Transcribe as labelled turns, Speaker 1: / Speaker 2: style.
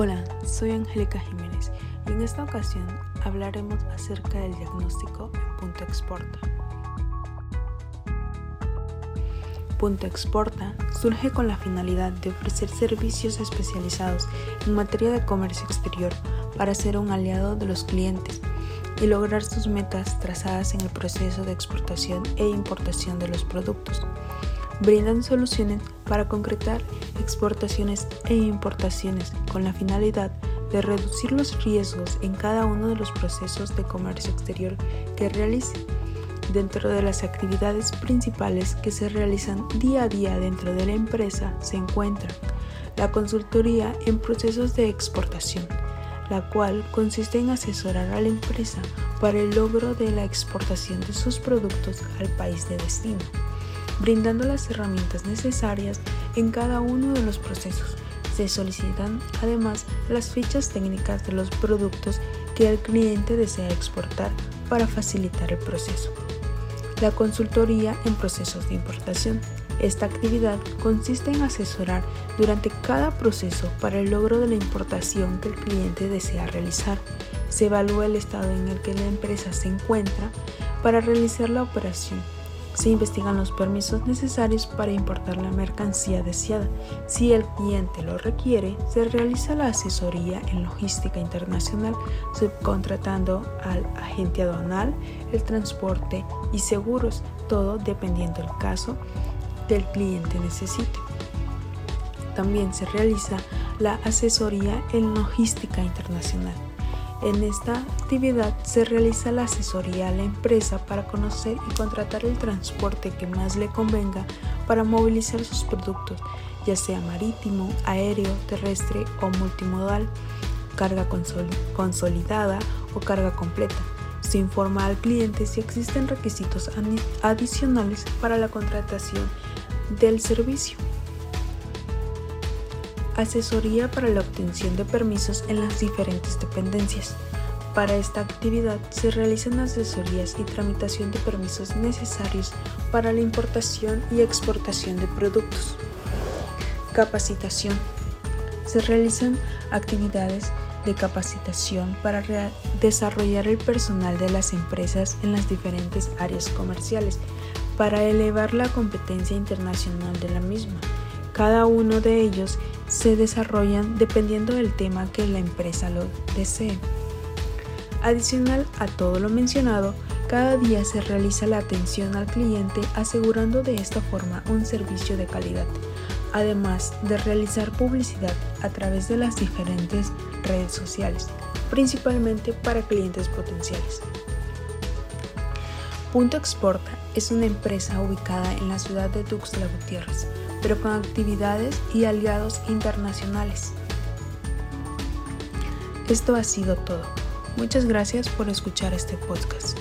Speaker 1: Hola, soy Angélica Jiménez y en esta ocasión hablaremos acerca del diagnóstico en Punto Exporta. Punto Exporta surge con la finalidad de ofrecer servicios especializados en materia de comercio exterior para ser un aliado de los clientes y lograr sus metas trazadas en el proceso de exportación e importación de los productos. Brindan soluciones para concretar exportaciones e importaciones con la finalidad de reducir los riesgos en cada uno de los procesos de comercio exterior que realice. Dentro de las actividades principales que se realizan día a día dentro de la empresa se encuentra la consultoría en procesos de exportación, la cual consiste en asesorar a la empresa para el logro de la exportación de sus productos al país de destino brindando las herramientas necesarias en cada uno de los procesos. Se solicitan además las fichas técnicas de los productos que el cliente desea exportar para facilitar el proceso. La consultoría en procesos de importación. Esta actividad consiste en asesorar durante cada proceso para el logro de la importación que el cliente desea realizar. Se evalúa el estado en el que la empresa se encuentra para realizar la operación se investigan los permisos necesarios para importar la mercancía deseada. Si el cliente lo requiere, se realiza la asesoría en logística internacional subcontratando al agente aduanal, el transporte y seguros, todo dependiendo del caso que el cliente necesite. También se realiza la asesoría en logística internacional. En esta actividad se realiza la asesoría a la empresa para conocer y contratar el transporte que más le convenga para movilizar sus productos, ya sea marítimo, aéreo, terrestre o multimodal, carga consolidada o carga completa. Se informa al cliente si existen requisitos adicionales para la contratación del servicio asesoría para la obtención de permisos en las diferentes dependencias. Para esta actividad se realizan asesorías y tramitación de permisos necesarios para la importación y exportación de productos. Capacitación. Se realizan actividades de capacitación para desarrollar el personal de las empresas en las diferentes áreas comerciales para elevar la competencia internacional de la misma. Cada uno de ellos se desarrollan dependiendo del tema que la empresa lo desee. Adicional a todo lo mencionado, cada día se realiza la atención al cliente asegurando de esta forma un servicio de calidad, además de realizar publicidad a través de las diferentes redes sociales, principalmente para clientes potenciales. Punto Exporta es una empresa ubicada en la ciudad de Tuxtla Gutiérrez, pero con actividades y aliados internacionales. Esto ha sido todo. Muchas gracias por escuchar este podcast.